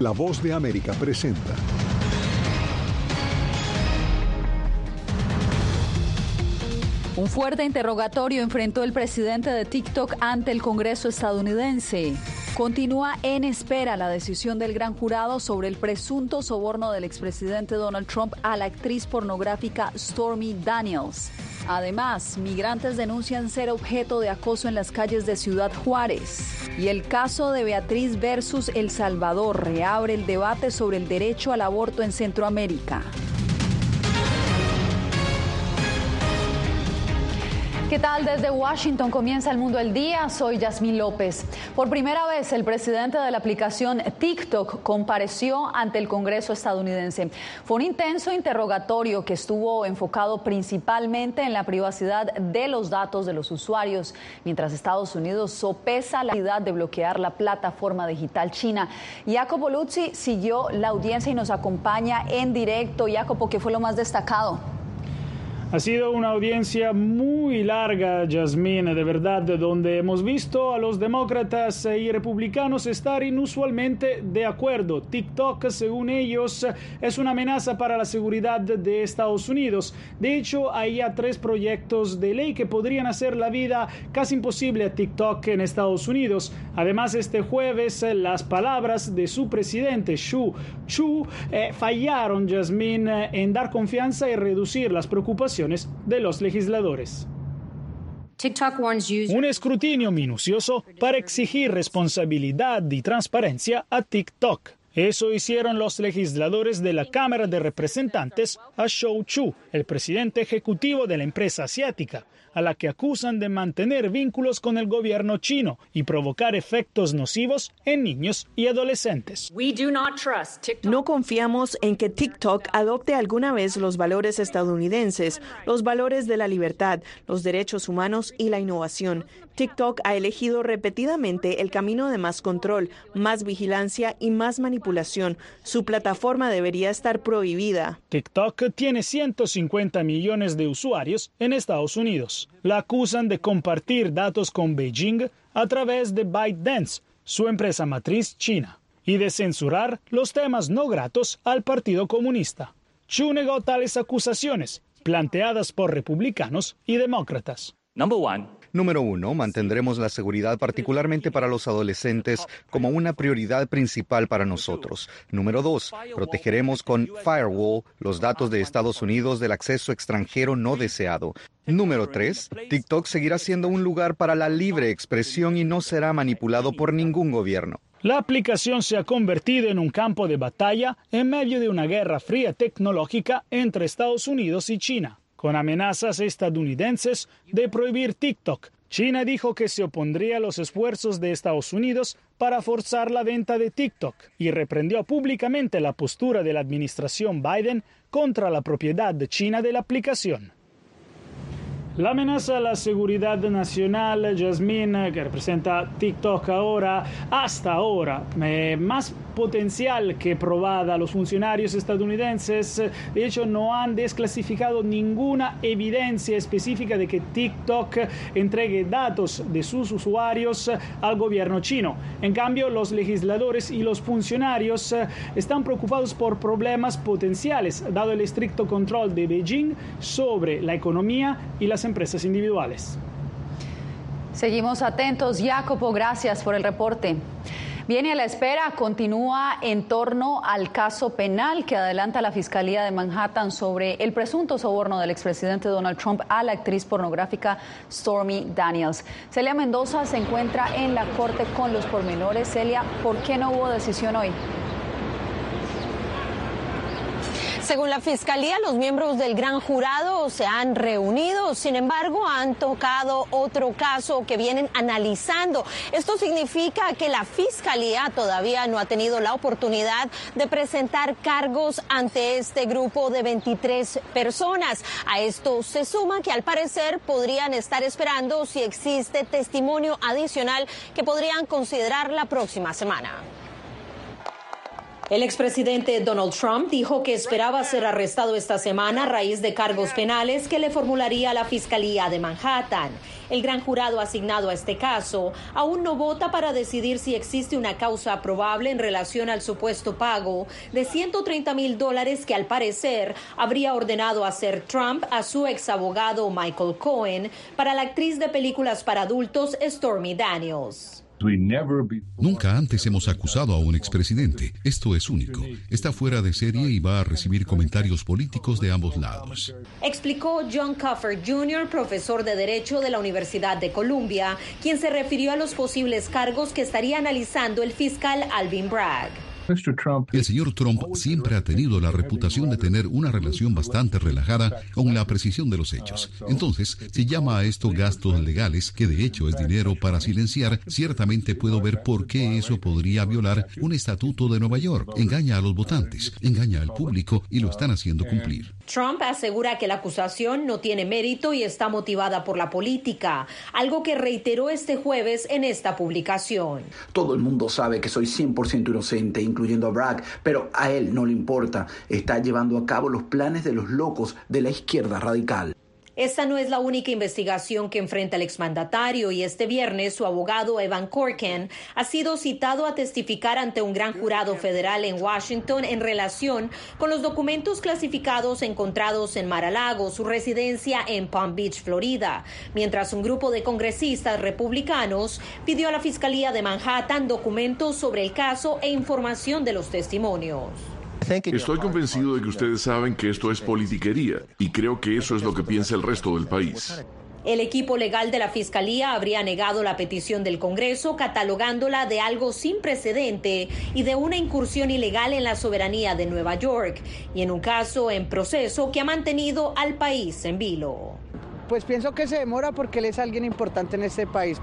La voz de América presenta. Un fuerte interrogatorio enfrentó el presidente de TikTok ante el Congreso estadounidense. Continúa en espera la decisión del gran jurado sobre el presunto soborno del expresidente Donald Trump a la actriz pornográfica Stormy Daniels. Además, migrantes denuncian ser objeto de acoso en las calles de Ciudad Juárez. Y el caso de Beatriz versus El Salvador reabre el debate sobre el derecho al aborto en Centroamérica. ¿Qué tal? Desde Washington comienza el mundo del día. Soy Yasmín López. Por primera vez, el presidente de la aplicación TikTok compareció ante el Congreso estadounidense. Fue un intenso interrogatorio que estuvo enfocado principalmente en la privacidad de los datos de los usuarios, mientras Estados Unidos sopesa la necesidad de bloquear la plataforma digital china. Jacopo Luzzi siguió la audiencia y nos acompaña en directo. Jacopo, ¿qué fue lo más destacado? Ha sido una audiencia muy larga, Jasmine, de verdad, donde hemos visto a los demócratas y republicanos estar inusualmente de acuerdo. TikTok, según ellos, es una amenaza para la seguridad de Estados Unidos. De hecho, hay ya tres proyectos de ley que podrían hacer la vida casi imposible a TikTok en Estados Unidos. Además, este jueves, las palabras de su presidente, Xu Chu, eh, fallaron, Jasmine, en dar confianza y reducir las preocupaciones de los legisladores. Un escrutinio minucioso para exigir responsabilidad y transparencia a TikTok. Eso hicieron los legisladores de la Cámara de Representantes a Shou Chu, el presidente ejecutivo de la empresa asiática, a la que acusan de mantener vínculos con el gobierno chino y provocar efectos nocivos en niños y adolescentes. No confiamos en que TikTok adopte alguna vez los valores estadounidenses, los valores de la libertad, los derechos humanos y la innovación. TikTok ha elegido repetidamente el camino de más control, más vigilancia y más manipulación. Su plataforma debería estar prohibida. TikTok tiene 150 millones de usuarios en Estados Unidos. La acusan de compartir datos con Beijing a través de ByteDance, su empresa matriz china, y de censurar los temas no gratos al Partido Comunista. Chu negó tales acusaciones, planteadas por republicanos y demócratas. Number one. Número uno, mantendremos la seguridad particularmente para los adolescentes como una prioridad principal para nosotros. Número dos, protegeremos con Firewall los datos de Estados Unidos del acceso extranjero no deseado. Número tres, TikTok seguirá siendo un lugar para la libre expresión y no será manipulado por ningún gobierno. La aplicación se ha convertido en un campo de batalla en medio de una guerra fría tecnológica entre Estados Unidos y China con amenazas estadounidenses de prohibir TikTok. China dijo que se opondría a los esfuerzos de Estados Unidos para forzar la venta de TikTok y reprendió públicamente la postura de la administración Biden contra la propiedad de China de la aplicación. La amenaza a la seguridad nacional, Jasmine, que representa TikTok ahora, hasta ahora, eh, más potencial que probada. Los funcionarios estadounidenses, de hecho, no han desclasificado ninguna evidencia específica de que TikTok entregue datos de sus usuarios al gobierno chino. En cambio, los legisladores y los funcionarios eh, están preocupados por problemas potenciales, dado el estricto control de Beijing sobre la economía y las empresas individuales. Seguimos atentos. Jacopo, gracias por el reporte. Viene a la espera, continúa en torno al caso penal que adelanta la Fiscalía de Manhattan sobre el presunto soborno del expresidente Donald Trump a la actriz pornográfica Stormy Daniels. Celia Mendoza se encuentra en la corte con los pormenores. Celia, ¿por qué no hubo decisión hoy? Según la Fiscalía, los miembros del gran jurado se han reunido, sin embargo, han tocado otro caso que vienen analizando. Esto significa que la Fiscalía todavía no ha tenido la oportunidad de presentar cargos ante este grupo de 23 personas. A esto se suma que al parecer podrían estar esperando si existe testimonio adicional que podrían considerar la próxima semana. El expresidente Donald Trump dijo que esperaba ser arrestado esta semana a raíz de cargos penales que le formularía la Fiscalía de Manhattan. El gran jurado asignado a este caso aún no vota para decidir si existe una causa probable en relación al supuesto pago de 130 mil dólares que al parecer habría ordenado hacer Trump a su ex abogado Michael Cohen para la actriz de películas para adultos Stormy Daniels. Nunca antes hemos acusado a un expresidente. Esto es único. Está fuera de serie y va a recibir comentarios políticos de ambos lados. Explicó John Cuffer Jr., profesor de Derecho de la Universidad de Columbia, quien se refirió a los posibles cargos que estaría analizando el fiscal Alvin Bragg. El señor Trump siempre ha tenido la reputación de tener una relación bastante relajada con la precisión de los hechos. Entonces, si llama a esto gastos legales, que de hecho es dinero para silenciar, ciertamente puedo ver por qué eso podría violar un estatuto de Nueva York. Engaña a los votantes, engaña al público y lo están haciendo cumplir. Trump asegura que la acusación no tiene mérito y está motivada por la política, algo que reiteró este jueves en esta publicación. Todo el mundo sabe que soy 100% inocente, incluyendo a Bragg, pero a él no le importa. Está llevando a cabo los planes de los locos de la izquierda radical. Esta no es la única investigación que enfrenta el exmandatario y este viernes su abogado Evan Corken ha sido citado a testificar ante un gran jurado federal en Washington en relación con los documentos clasificados encontrados en Mar-a-Lago, su residencia en Palm Beach, Florida, mientras un grupo de congresistas republicanos pidió a la Fiscalía de Manhattan documentos sobre el caso e información de los testimonios. Estoy convencido de que ustedes saben que esto es politiquería y creo que eso es lo que piensa el resto del país. El equipo legal de la Fiscalía habría negado la petición del Congreso, catalogándola de algo sin precedente y de una incursión ilegal en la soberanía de Nueva York, y en un caso en proceso que ha mantenido al país en vilo. Pues pienso que se demora porque él es alguien importante en este país.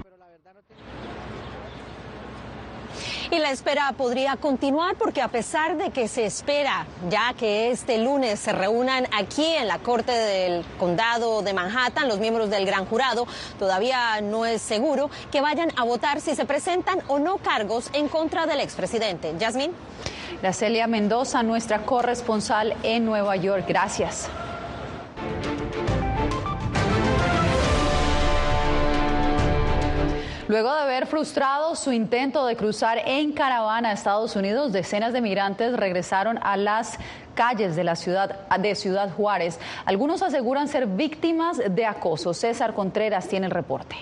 Y la espera podría continuar porque a pesar de que se espera ya que este lunes se reúnan aquí en la Corte del Condado de Manhattan los miembros del gran jurado, todavía no es seguro que vayan a votar si se presentan o no cargos en contra del expresidente. Yasmín. Celia Mendoza, nuestra corresponsal en Nueva York. Gracias. Luego de haber frustrado su intento de cruzar en caravana a Estados Unidos, decenas de migrantes regresaron a las calles de la ciudad de Ciudad Juárez. Algunos aseguran ser víctimas de acoso. César Contreras tiene el reporte.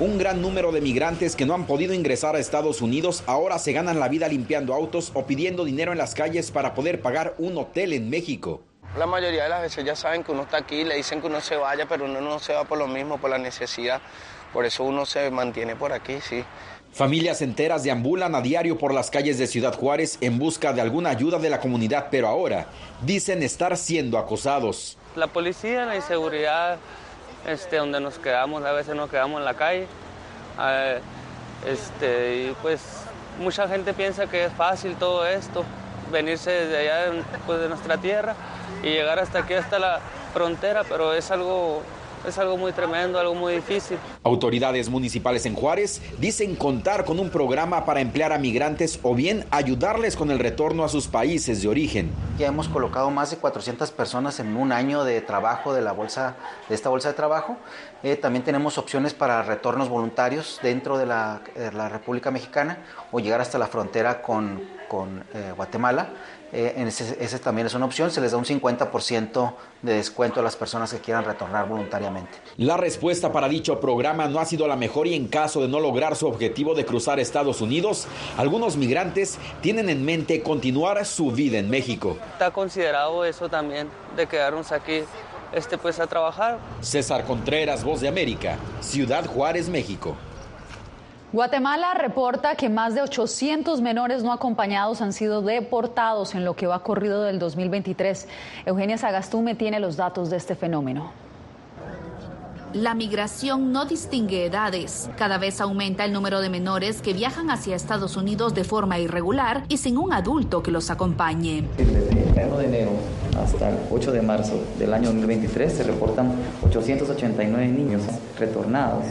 Un gran número de migrantes que no han podido ingresar a Estados Unidos ahora se ganan la vida limpiando autos o pidiendo dinero en las calles para poder pagar un hotel en México. La mayoría de las veces ya saben que uno está aquí, le dicen que uno se vaya, pero uno no se va por lo mismo, por la necesidad. Por eso uno se mantiene por aquí, sí. Familias enteras deambulan a diario por las calles de Ciudad Juárez en busca de alguna ayuda de la comunidad, pero ahora dicen estar siendo acosados. La policía, la inseguridad, este, donde nos quedamos, a veces nos quedamos en la calle. Eh, este, y pues mucha gente piensa que es fácil todo esto, venirse desde allá pues, de nuestra tierra y llegar hasta aquí, hasta la frontera, pero es algo es algo muy tremendo, algo muy difícil. Autoridades municipales en Juárez dicen contar con un programa para emplear a migrantes o bien ayudarles con el retorno a sus países de origen. Ya hemos colocado más de 400 personas en un año de trabajo de la bolsa de esta bolsa de trabajo. Eh, también tenemos opciones para retornos voluntarios dentro de la, República Mexicana o llegar hasta la frontera con, con eh, Guatemala. Eh, ese, también es una opción, se les da un 50% de descuento a las personas que quieran retornar voluntariamente. La respuesta para dicho programa no ha sido la mejor y en caso de no lograr su objetivo de cruzar Estados Unidos, algunos migrantes tienen en mente continuar su vida en México. Está considerado eso también, de quedarnos aquí este, pues, a trabajar. César Contreras, Voz de América, Ciudad Juárez, México. Guatemala reporta que más de 800 menores no acompañados han sido deportados en lo que va corrido del 2023. Eugenia Sagastume tiene los datos de este fenómeno. La migración no distingue edades. Cada vez aumenta el número de menores que viajan hacia Estados Unidos de forma irregular y sin un adulto que los acompañe. Desde el 1 de enero hasta el 8 de marzo del año 2023 se reportan 889 niños retornados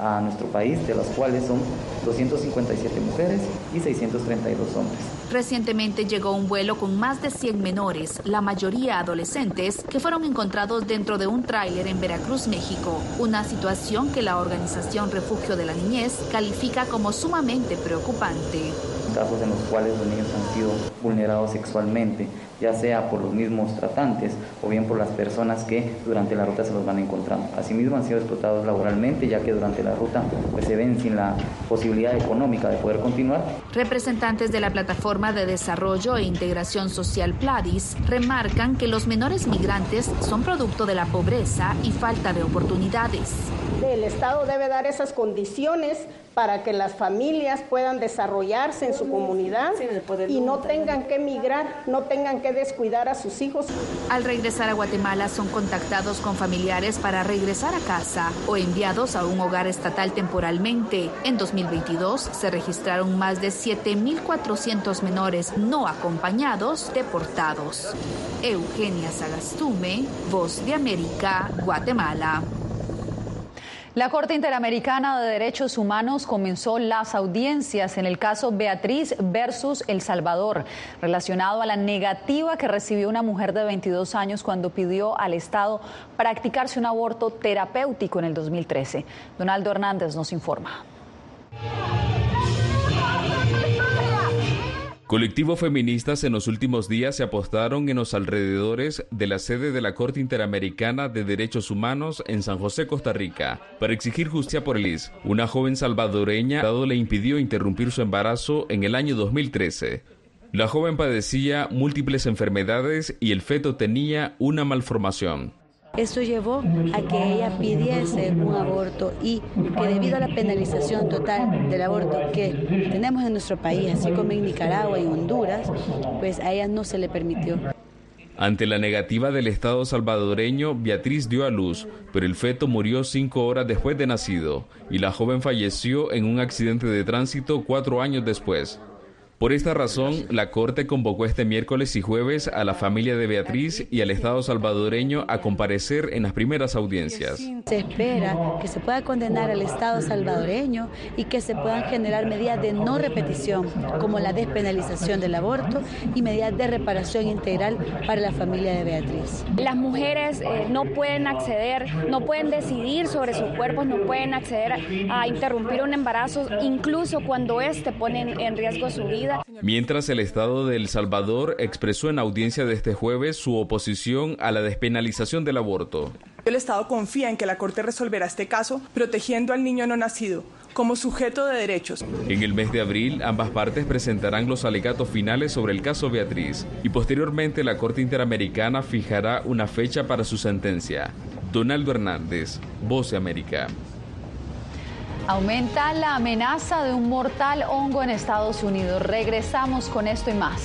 a nuestro país, de las cuales son 257 mujeres y 632 hombres. Recientemente llegó un vuelo con más de 100 menores, la mayoría adolescentes, que fueron encontrados dentro de un tráiler en Veracruz, México. Una situación que la organización Refugio de la Niñez califica como sumamente preocupante. Casos en los cuales los niños han sido vulnerados sexualmente, ya sea por los mismos tratantes o bien por las personas que durante la ruta se los van encontrando. Asimismo han sido explotados laboralmente, ya que durante la ruta pues, se ven sin la posibilidad económica de poder continuar. Representantes de la Plataforma de Desarrollo e Integración Social Pladis remarcan que los menores migrantes son producto de la pobreza y falta de oportunidades. El Estado debe dar esas condiciones para que las familias puedan desarrollarse en su comunidad y no tengan que emigrar, no tengan que descuidar a sus hijos. Al regresar a Guatemala son contactados con familiares para regresar a casa o enviados a un hogar estatal temporalmente. En 2022 se registraron más de 7.400 menores no acompañados deportados. Eugenia Sagastume, Voz de América, Guatemala. La Corte Interamericana de Derechos Humanos comenzó las audiencias en el caso Beatriz versus El Salvador, relacionado a la negativa que recibió una mujer de 22 años cuando pidió al Estado practicarse un aborto terapéutico en el 2013. Donaldo Hernández nos informa. Colectivos feministas en los últimos días se apostaron en los alrededores de la sede de la Corte Interamericana de Derechos Humanos en San José, Costa Rica, para exigir justicia por Liz, una joven salvadoreña dado le impidió interrumpir su embarazo en el año 2013. La joven padecía múltiples enfermedades y el feto tenía una malformación. Esto llevó a que ella pidiese un aborto y que debido a la penalización total del aborto que tenemos en nuestro país, así como en Nicaragua y Honduras, pues a ella no se le permitió. Ante la negativa del Estado salvadoreño, Beatriz dio a luz, pero el feto murió cinco horas después de nacido y la joven falleció en un accidente de tránsito cuatro años después. Por esta razón, la Corte convocó este miércoles y jueves a la familia de Beatriz y al Estado salvadoreño a comparecer en las primeras audiencias. Se espera que se pueda condenar al Estado salvadoreño y que se puedan generar medidas de no repetición, como la despenalización del aborto y medidas de reparación integral para la familia de Beatriz. Las mujeres eh, no pueden acceder, no pueden decidir sobre sus cuerpos, no pueden acceder a, a interrumpir un embarazo, incluso cuando éste pone en riesgo su vida. Mientras el Estado de El Salvador expresó en audiencia de este jueves su oposición a la despenalización del aborto. El Estado confía en que la Corte resolverá este caso protegiendo al niño no nacido como sujeto de derechos. En el mes de abril, ambas partes presentarán los alegatos finales sobre el caso Beatriz y posteriormente la Corte Interamericana fijará una fecha para su sentencia. Donaldo Hernández, Voz de América. Aumenta la amenaza de un mortal hongo en Estados Unidos. Regresamos con esto y más.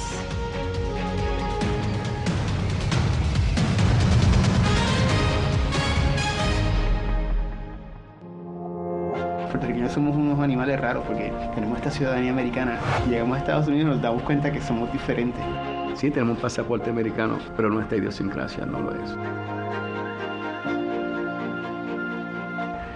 puertorriqueños somos unos animales raros porque tenemos esta ciudadanía americana. Llegamos a Estados Unidos y nos damos cuenta que somos diferentes. Sí, tenemos un pasaporte americano, pero nuestra idiosincrasia no lo es.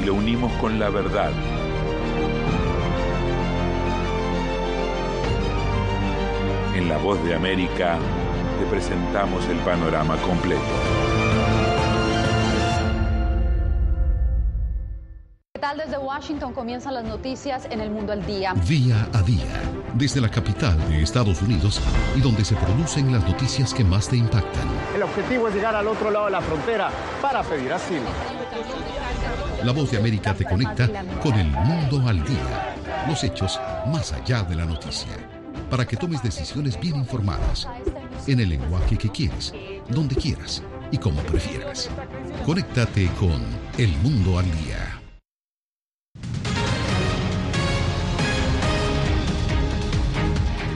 y lo unimos con la verdad. En La Voz de América te presentamos el panorama completo. tal? Desde Washington comienzan las noticias en el mundo al día. Día a día, desde la capital de Estados Unidos y donde se producen las noticias que más te impactan. El objetivo es llegar al otro lado de la frontera para pedir asilo. La voz de América te conecta con el mundo al día. Los hechos más allá de la noticia. Para que tomes decisiones bien informadas. En el lenguaje que quieres, donde quieras y como prefieras. Conéctate con El Mundo al Día.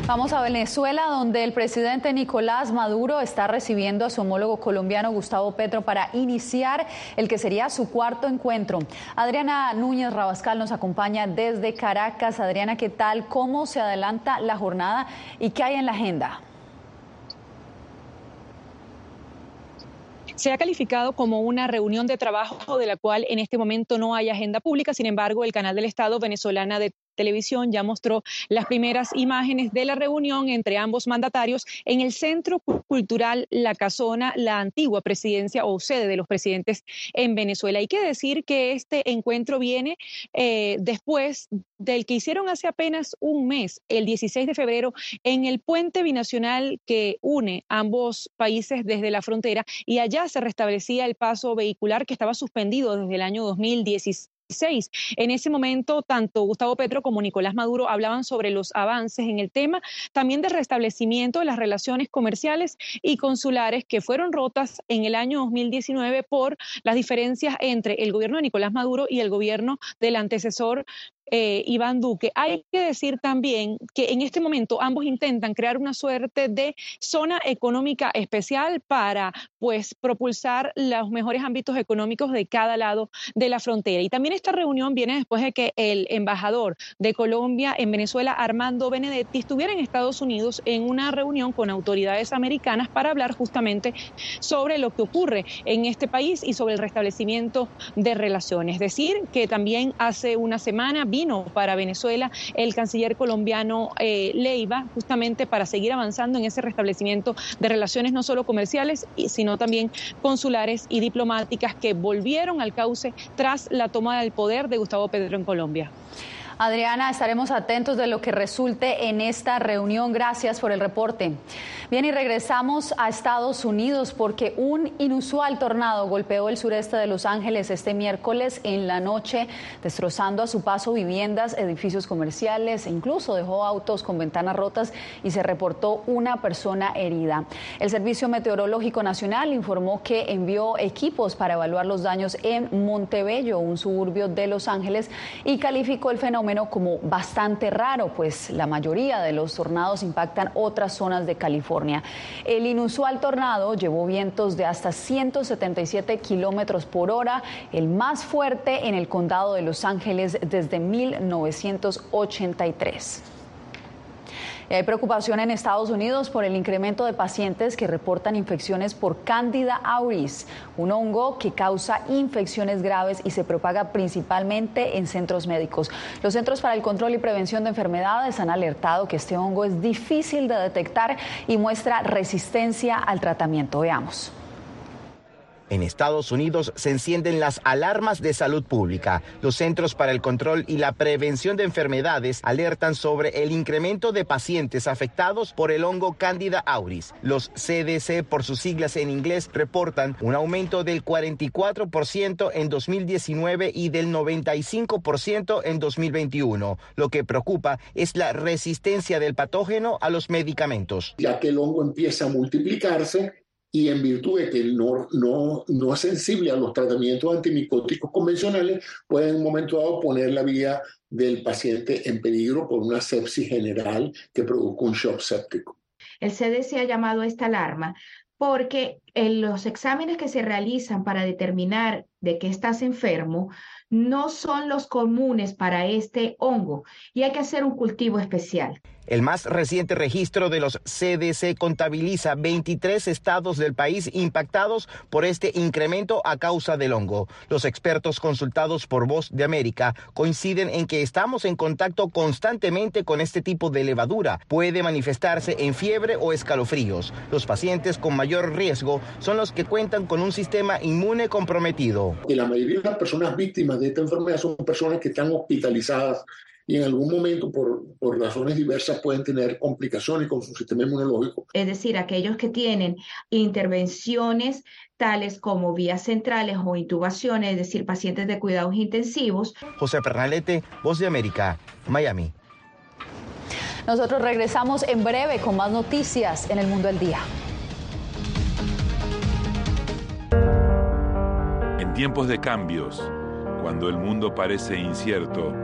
Vamos a Venezuela, donde el presidente Nicolás Maduro está recibiendo a su homólogo colombiano Gustavo Petro para iniciar el que sería su cuarto encuentro. Adriana Núñez Rabascal nos acompaña desde Caracas. Adriana, ¿qué tal? ¿Cómo se adelanta la jornada y qué hay en la agenda? Se ha calificado como una reunión de trabajo de la cual en este momento no hay agenda pública. Sin embargo, el canal del Estado venezolana de televisión ya mostró las primeras imágenes de la reunión entre ambos mandatarios en el Centro Cultural La Casona, la antigua presidencia o sede de los presidentes en Venezuela. Hay que decir que este encuentro viene eh, después del que hicieron hace apenas un mes, el 16 de febrero, en el puente binacional que une ambos países desde la frontera y allá se restablecía el paso vehicular que estaba suspendido desde el año 2016 en ese momento, tanto Gustavo Petro como Nicolás Maduro hablaban sobre los avances en el tema, también del restablecimiento de las relaciones comerciales y consulares que fueron rotas en el año 2019 por las diferencias entre el gobierno de Nicolás Maduro y el gobierno del antecesor eh, Iván Duque. Hay que decir también que en este momento ambos intentan crear una suerte de zona económica especial para pues propulsar los mejores ámbitos económicos de cada lado de la frontera. Y también esta reunión viene después de que el embajador de Colombia en Venezuela, Armando Benedetti, estuviera en Estados Unidos en una reunión con autoridades americanas para hablar justamente sobre lo que ocurre en este país y sobre el restablecimiento de relaciones. Es decir, que también hace una semana vino para Venezuela el canciller colombiano eh, Leiva, justamente para seguir avanzando en ese restablecimiento de relaciones no solo comerciales, sino también consulares y diplomáticas que volvieron al cauce tras la toma del poder de Gustavo Pedro en Colombia. Adriana, estaremos atentos de lo que resulte en esta reunión. Gracias por el reporte. Bien, y regresamos a Estados Unidos porque un inusual tornado golpeó el sureste de Los Ángeles este miércoles en la noche, destrozando a su paso viviendas, edificios comerciales e incluso dejó autos con ventanas rotas y se reportó una persona herida. El Servicio Meteorológico Nacional informó que envió equipos para evaluar los daños en Montebello, un suburbio de Los Ángeles, y calificó el fenómeno como bastante raro, pues la mayoría de los tornados impactan otras zonas de California. El inusual tornado llevó vientos de hasta 177 kilómetros por hora, el más fuerte en el condado de Los Ángeles desde 1983. Hay preocupación en Estados Unidos por el incremento de pacientes que reportan infecciones por Candida auris, un hongo que causa infecciones graves y se propaga principalmente en centros médicos. Los Centros para el Control y Prevención de Enfermedades han alertado que este hongo es difícil de detectar y muestra resistencia al tratamiento. Veamos. En Estados Unidos se encienden las alarmas de salud pública. Los Centros para el Control y la Prevención de Enfermedades alertan sobre el incremento de pacientes afectados por el hongo Candida auris. Los CDC, por sus siglas en inglés, reportan un aumento del 44% en 2019 y del 95% en 2021. Lo que preocupa es la resistencia del patógeno a los medicamentos. Ya que el hongo empieza a multiplicarse, y en virtud de que no, no, no es sensible a los tratamientos antimicóticos convencionales, puede en un momento dado poner la vida del paciente en peligro por una sepsis general que produzca un shock séptico. El CDC ha llamado a esta alarma porque los exámenes que se realizan para determinar de qué estás enfermo no son los comunes para este hongo y hay que hacer un cultivo especial. El más reciente registro de los CDC contabiliza 23 estados del país impactados por este incremento a causa del hongo. Los expertos consultados por Voz de América coinciden en que estamos en contacto constantemente con este tipo de levadura. Puede manifestarse en fiebre o escalofríos. Los pacientes con mayor riesgo son los que cuentan con un sistema inmune comprometido. Y la mayoría de las personas víctimas de esta enfermedad son personas que están hospitalizadas y en algún momento, por, por, razones diversas, pueden tener complicaciones con su sistema inmunológico. Es decir, aquellos que tienen intervenciones tales como vías centrales o intubaciones, es decir, pacientes de cuidados intensivos. José Fernalete, Voz de América, Miami. Nosotros regresamos en breve con más noticias en el mundo del día. En tiempos de cambios, cuando el mundo parece incierto,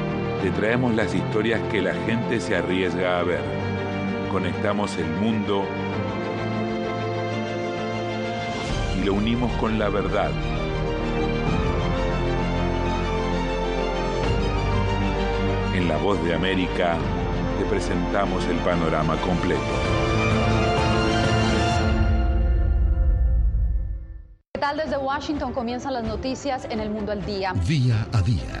te traemos las historias que la gente se arriesga a ver. Conectamos el mundo y lo unimos con la verdad. En La Voz de América te presentamos el panorama completo. ¿Qué tal desde Washington comienzan las noticias en el mundo al día? Día a día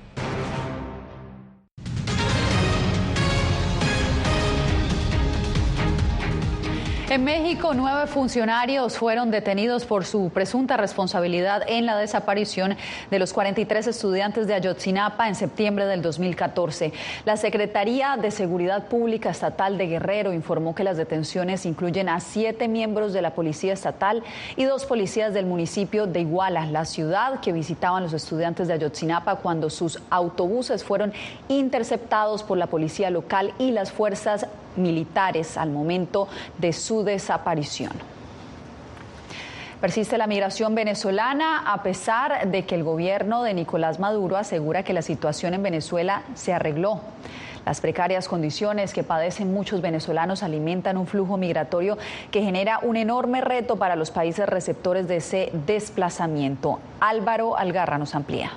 En México, nueve funcionarios fueron detenidos por su presunta responsabilidad en la desaparición de los 43 estudiantes de Ayotzinapa en septiembre del 2014. La Secretaría de Seguridad Pública Estatal de Guerrero informó que las detenciones incluyen a siete miembros de la Policía Estatal y dos policías del municipio de Iguala, la ciudad que visitaban los estudiantes de Ayotzinapa cuando sus autobuses fueron interceptados por la policía local y las fuerzas militares al momento de su desaparición. Persiste la migración venezolana a pesar de que el gobierno de Nicolás Maduro asegura que la situación en Venezuela se arregló. Las precarias condiciones que padecen muchos venezolanos alimentan un flujo migratorio que genera un enorme reto para los países receptores de ese desplazamiento. Álvaro Algarra nos amplía.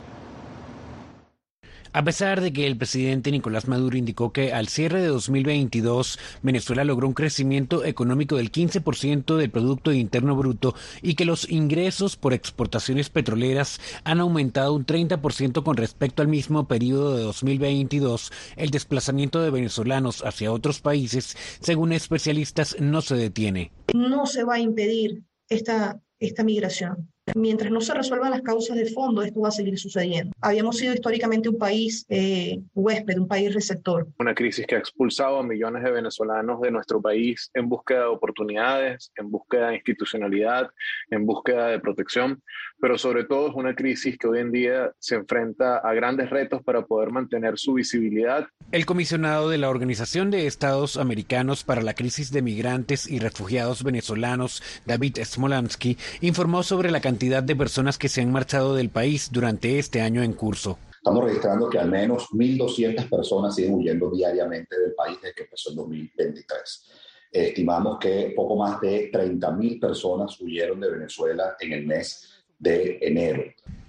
A pesar de que el presidente Nicolás Maduro indicó que al cierre de 2022 Venezuela logró un crecimiento económico del 15% del Producto Interno Bruto y que los ingresos por exportaciones petroleras han aumentado un 30% con respecto al mismo periodo de 2022, el desplazamiento de venezolanos hacia otros países, según especialistas, no se detiene. No se va a impedir esta, esta migración. Mientras no se resuelvan las causas de fondo, esto va a seguir sucediendo. Habíamos sido históricamente un país eh, huésped, un país receptor. Una crisis que ha expulsado a millones de venezolanos de nuestro país en búsqueda de oportunidades, en búsqueda de institucionalidad, en búsqueda de protección, pero sobre todo es una crisis que hoy en día se enfrenta a grandes retos para poder mantener su visibilidad. El comisionado de la Organización de Estados Americanos para la Crisis de Migrantes y Refugiados Venezolanos, David Smolansky, informó sobre la cantidad cantidad de personas que se han marchado del país durante este año en curso. Estamos registrando que al menos 1.200 personas siguen huyendo diariamente del país desde que empezó el 2023. estimamos que poco más de 30.000 personas huyeron de Venezuela en el mes de enero.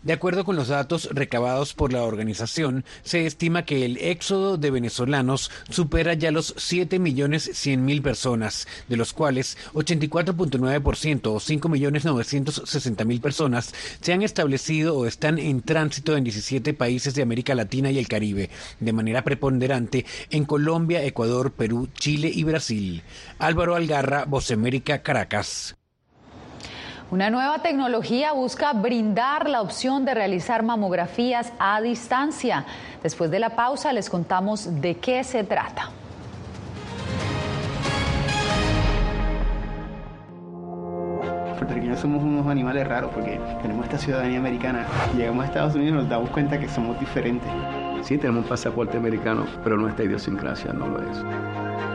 De acuerdo con los datos recabados por la organización, se estima que el éxodo de venezolanos supera ya los 7.100.000 personas, de los cuales 84.9% o 5.960.000 personas se han establecido o están en tránsito en 17 países de América Latina y el Caribe, de manera preponderante en Colombia, Ecuador, Perú, Chile y Brasil. Álvaro Algarra, Voz América, Caracas. Una nueva tecnología busca brindar la opción de realizar mamografías a distancia. Después de la pausa les contamos de qué se trata. puertorriqueños somos unos animales raros porque tenemos esta ciudadanía americana. Llegamos a Estados Unidos y nos damos cuenta que somos diferentes. Sí, tenemos un pasaporte americano, pero nuestra idiosincrasia no lo es.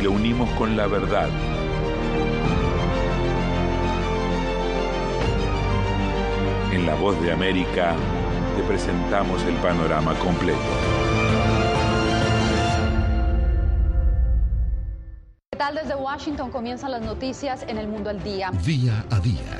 y lo unimos con la verdad. En La Voz de América te presentamos el panorama completo. ¿Qué tal desde Washington comienzan las noticias en el mundo al día? Día a día,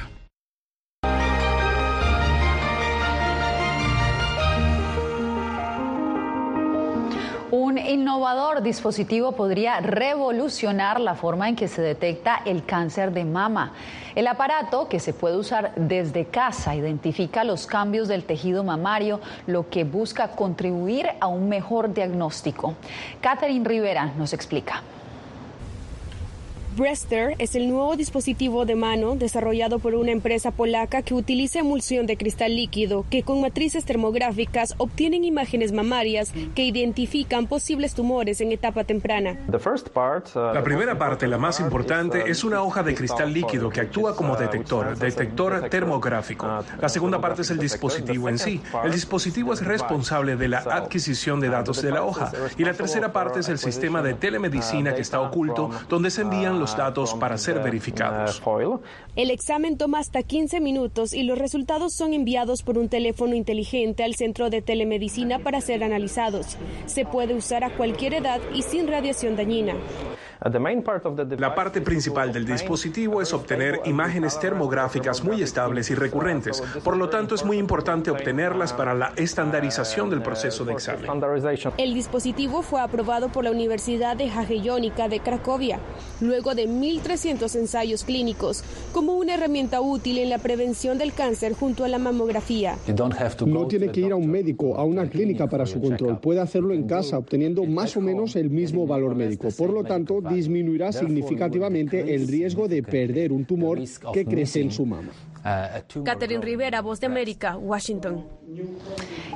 Dispositivo podría revolucionar la forma en que se detecta el cáncer de mama. El aparato, que se puede usar desde casa, identifica los cambios del tejido mamario, lo que busca contribuir a un mejor diagnóstico. Catherine Rivera nos explica. Brester es el nuevo dispositivo de mano desarrollado por una empresa polaca que utiliza emulsión de cristal líquido que con matrices termográficas obtienen imágenes mamarias que identifican posibles tumores en etapa temprana. Uh, la primera parte, la más importante, es una hoja de cristal líquido que actúa como detector, detector termográfico. La segunda parte es el dispositivo en sí. El dispositivo es responsable de la adquisición de datos de la hoja. Y la tercera parte es el sistema de telemedicina que está oculto, donde se envían los datos para ser verificados. El examen toma hasta 15 minutos y los resultados son enviados por un teléfono inteligente al centro de telemedicina para ser analizados. Se puede usar a cualquier edad y sin radiación dañina. La parte principal del dispositivo es obtener imágenes termográficas muy estables y recurrentes. Por lo tanto, es muy importante obtenerlas para la estandarización del proceso de examen. El dispositivo fue aprobado por la Universidad de Jagellónica de Cracovia, luego de 1.300 ensayos clínicos, como una herramienta útil en la prevención del cáncer junto a la mamografía. No tiene que ir a un médico, a una clínica para su control. Puede hacerlo en casa, obteniendo más o menos el mismo valor médico. Por lo tanto, disminuirá significativamente el riesgo de perder un tumor que crece en su mama. Catherine Rivera, Voz de América, Washington.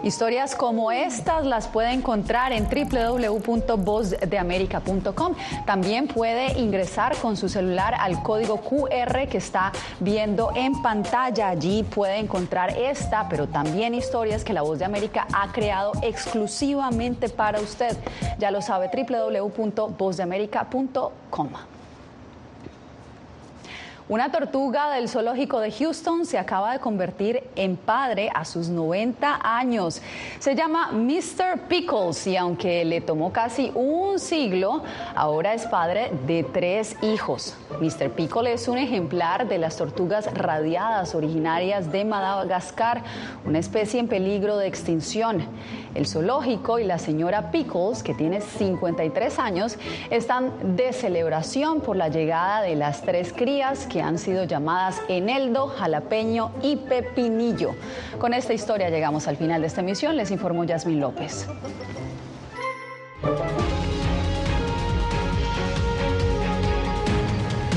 Historias como estas las puede encontrar en www.vozdeamerica.com. También puede ingresar con su celular al código QR que está viendo en pantalla. Allí puede encontrar esta, pero también historias que la Voz de América ha creado exclusivamente para usted. Ya lo sabe, www.vozdeamerica.com. Una tortuga del zoológico de Houston se acaba de convertir en padre a sus 90 años. Se llama Mr. Pickles y aunque le tomó casi un siglo, ahora es padre de tres hijos. Mr. Pickle es un ejemplar de las tortugas radiadas originarias de Madagascar, una especie en peligro de extinción. El zoológico y la señora Pickles, que tiene 53 años, están de celebración por la llegada de las tres crías que han sido llamadas Eneldo, Jalapeño y Pepinillo. Con esta historia llegamos al final de esta emisión. Les informó Yasmín López.